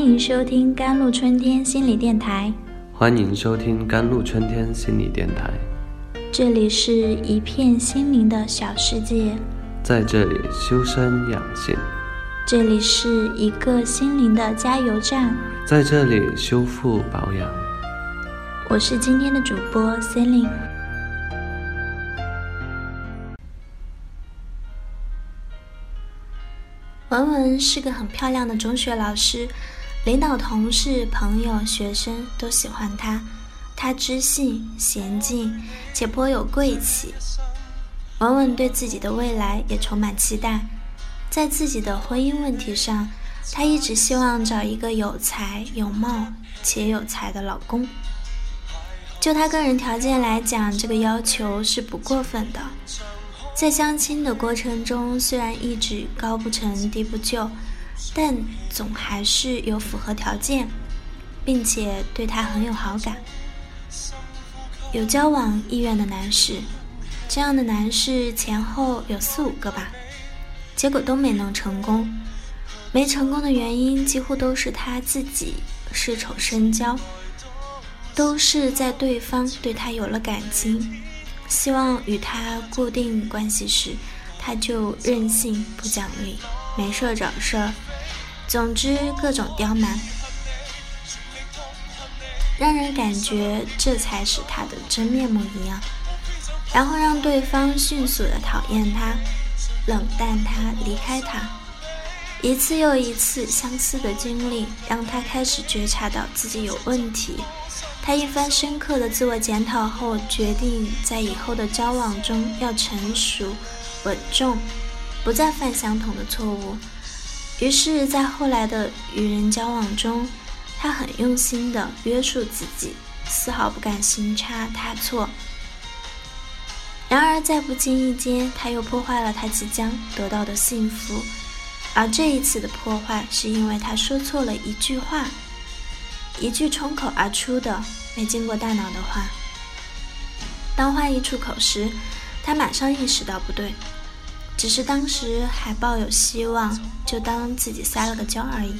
欢迎收听甘露春天心理电台。欢迎收听甘露春天心理电台。这里是一片心灵的小世界，在这里修身养性。这里是一个心灵的加油站，在这里修复保养。我是今天的主播 Celine。文文是个很漂亮的中学老师，领导、同事、朋友、学生都喜欢他，他知性、娴静，且颇有贵气。文文对自己的未来也充满期待。在自己的婚姻问题上，她一直希望找一个有才、有貌且有才的老公。就她个人条件来讲，这个要求是不过分的。在相亲的过程中，虽然一直高不成低不就，但总还是有符合条件，并且对他很有好感、有交往意愿的男士。这样的男士前后有四五个吧，结果都没能成功。没成功的原因几乎都是他自己恃宠生骄，都是在对方对他有了感情。希望与他固定关系时，他就任性不讲理，没事找事儿，总之各种刁蛮，让人感觉这才是他的真面目一样，然后让对方迅速的讨厌他，冷淡他，离开他。一次又一次相似的经历，让他开始觉察到自己有问题。他一番深刻的自我检讨后，决定在以后的交往中要成熟、稳重，不再犯相同的错误。于是，在后来的与人交往中，他很用心的约束自己，丝毫不敢行差踏错。然而，在不经意间，他又破坏了他即将得到的幸福。而这一次的破坏，是因为他说错了一句话。一句冲口而出的、没经过大脑的话。当话一出口时，他马上意识到不对，只是当时还抱有希望，就当自己撒了个娇而已。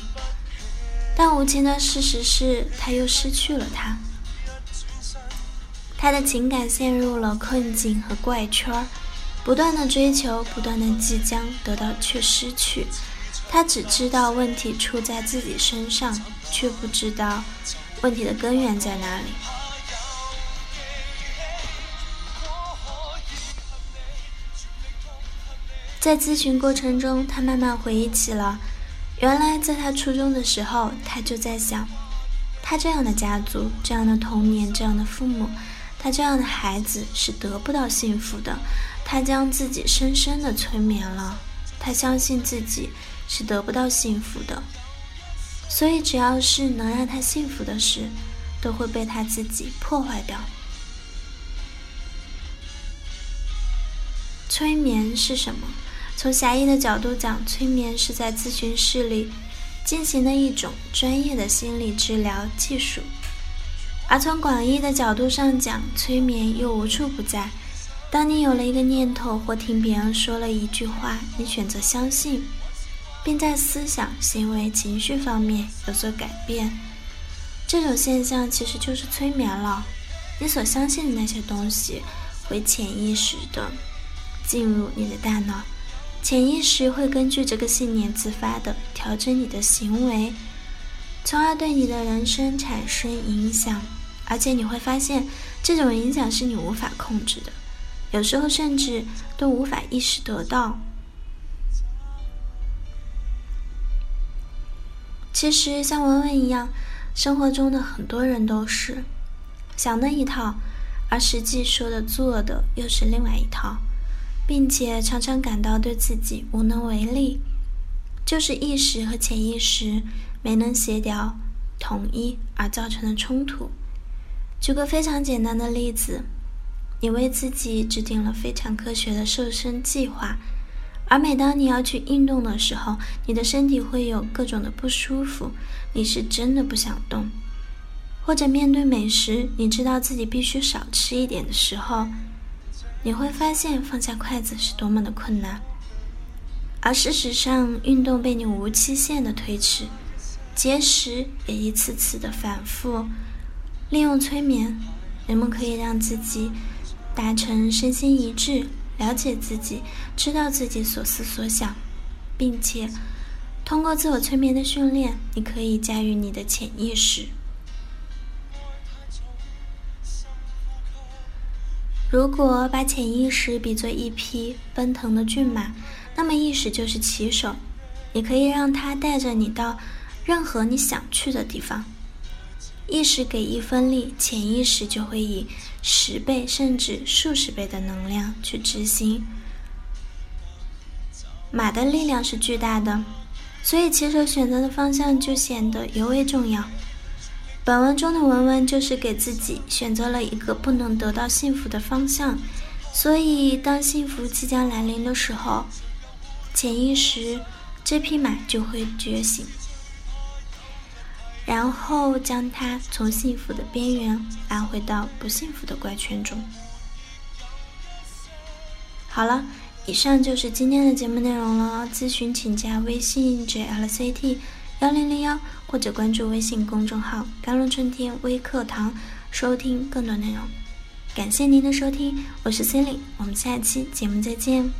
但无情的事实是，他又失去了他。他的情感陷入了困境和怪圈，不断的追求，不断的即将得到，却失去。他只知道问题出在自己身上，却不知道问题的根源在哪里。在咨询过程中，他慢慢回忆起了，原来在他初中的时候，他就在想，他这样的家族、这样的童年、这样的父母，他这样的孩子是得不到幸福的。他将自己深深的催眠了，他相信自己。是得不到幸福的，所以只要是能让他幸福的事，都会被他自己破坏掉。催眠是什么？从狭义的角度讲，催眠是在咨询室里进行的一种专业的心理治疗技术；而从广义的角度上讲，催眠又无处不在。当你有了一个念头，或听别人说了一句话，你选择相信。并在思想、行为、情绪方面有所改变，这种现象其实就是催眠了。你所相信的那些东西会潜意识的进入你的大脑，潜意识会根据这个信念自发的调整你的行为，从而对你的人生产生影响。而且你会发现，这种影响是你无法控制的，有时候甚至都无法意识得到。其实像文文一样，生活中的很多人都是想那一套，而实际说的做的又是另外一套，并且常常感到对自己无能为力，就是意识和潜意识没能协调统一而造成的冲突。举个非常简单的例子，你为自己制定了非常科学的瘦身计划。而每当你要去运动的时候，你的身体会有各种的不舒服，你是真的不想动；或者面对美食，你知道自己必须少吃一点的时候，你会发现放下筷子是多么的困难。而事实上，运动被你无期限的推迟，节食也一次次的反复。利用催眠，人们可以让自己达成身心一致，了解自己，知道自己所思所想，并且通过自我催眠的训练，你可以驾驭你的潜意识。如果把潜意识比作一匹奔腾的骏马，那么意识就是骑手，你可以让它带着你到任何你想去的地方。意识给一分力，潜意识就会以十倍甚至数十倍的能量去执行。马的力量是巨大的，所以骑手选择的方向就显得尤为重要。本文中的文文就是给自己选择了一个不能得到幸福的方向，所以当幸福即将来临的时候，潜意识这匹马就会觉醒，然后将它从幸福的边缘拉回到不幸福的怪圈中。好了，以上就是今天的节目内容了。咨询请加微信 jlct。幺零零幺，或者关注微信公众号“甘露春天微课堂”，收听更多内容。感谢您的收听，我是 Cindy，我们下期节目再见。